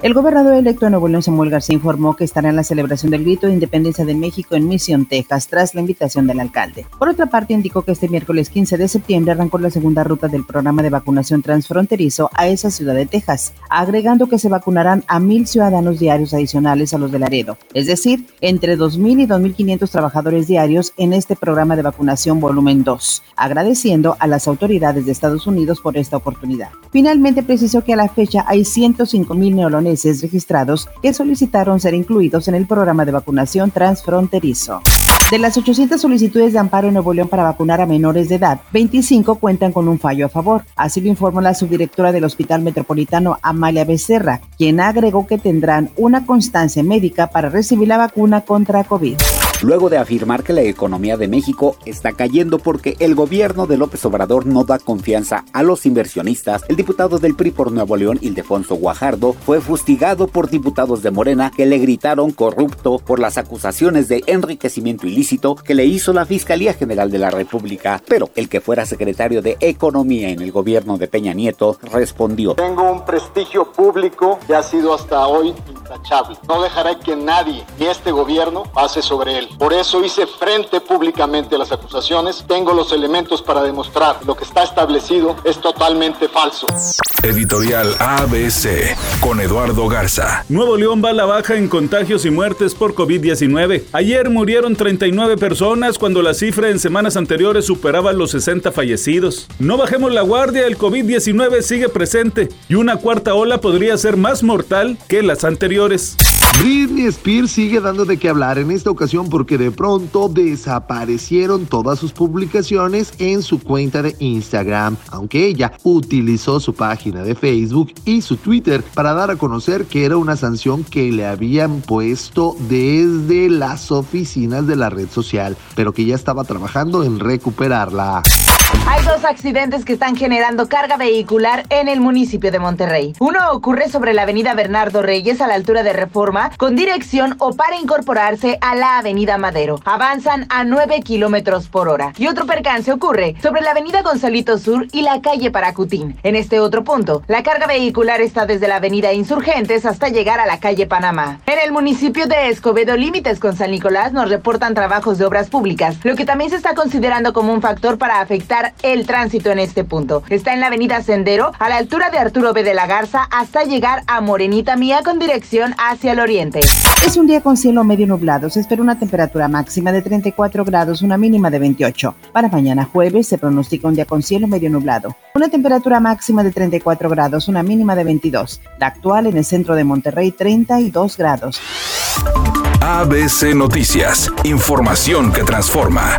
El gobernador electo de Nuevo León, Samuel García, informó que estará en la celebración del grito de independencia de México en Mission, Texas, tras la invitación del alcalde. Por otra parte, indicó que este miércoles 15 de septiembre arrancó la segunda ruta del programa de vacunación transfronterizo a esa ciudad de Texas, agregando que se vacunarán a mil ciudadanos diarios adicionales a los de Laredo, es decir, entre 2.000 y 2.500 trabajadores diarios en este programa de vacunación volumen 2, agradeciendo a las autoridades de Estados Unidos por esta oportunidad. Finalmente precisó que a la fecha hay 105.000 neolones registrados que solicitaron ser incluidos en el programa de vacunación transfronterizo. De las 800 solicitudes de amparo en Nuevo León para vacunar a menores de edad, 25 cuentan con un fallo a favor. Así lo informó la subdirectora del Hospital Metropolitano, Amalia Becerra, quien agregó que tendrán una constancia médica para recibir la vacuna contra COVID luego de afirmar que la economía de México está cayendo porque el gobierno de López Obrador no da confianza a los inversionistas, el diputado del PRI por Nuevo León, Ildefonso Guajardo, fue fustigado por diputados de Morena que le gritaron corrupto por las acusaciones de enriquecimiento ilícito que le hizo la Fiscalía General de la República. Pero el que fuera secretario de Economía en el gobierno de Peña Nieto respondió. Tengo un prestigio público que ha sido hasta hoy intachable. No dejaré que nadie, ni este gobierno, pase sobre él. Por eso hice frente públicamente a las acusaciones. Tengo los elementos para demostrar lo que está establecido es totalmente falso. Editorial ABC con Eduardo Garza. Nuevo León va a la baja en contagios y muertes por COVID-19. Ayer murieron 39 personas cuando la cifra en semanas anteriores superaba los 60 fallecidos. No bajemos la guardia, el COVID-19 sigue presente y una cuarta ola podría ser más mortal que las anteriores. Britney Spears sigue dando de qué hablar en esta ocasión porque de pronto desaparecieron todas sus publicaciones en su cuenta de Instagram, aunque ella utilizó su página de Facebook y su Twitter para dar a conocer que era una sanción que le habían puesto desde las oficinas de la red social, pero que ya estaba trabajando en recuperarla. Hay dos accidentes que están generando carga vehicular en el municipio de Monterrey. Uno ocurre sobre la avenida Bernardo Reyes a la altura de Reforma, con dirección o para incorporarse a la avenida Madero. Avanzan a 9 kilómetros por hora. Y otro percance ocurre sobre la avenida Gonzalito Sur y la calle Paracutín. En este otro punto, la carga vehicular está desde la avenida Insurgentes hasta llegar a la calle Panamá. En el municipio de Escobedo, límites con San Nicolás, nos reportan trabajos de obras públicas, lo que también se está considerando como un factor para afectar el tránsito en este punto. Está en la avenida Sendero, a la altura de Arturo B. de la Garza, hasta llegar a Morenita Mía con dirección hacia el oriente. Es un día con cielo medio nublado. Se espera una temperatura máxima de 34 grados, una mínima de 28. Para mañana jueves se pronostica un día con cielo medio nublado. Una temperatura máxima de 34 grados, una mínima de 22. La actual en el centro de Monterrey, 32 grados. ABC Noticias. Información que transforma.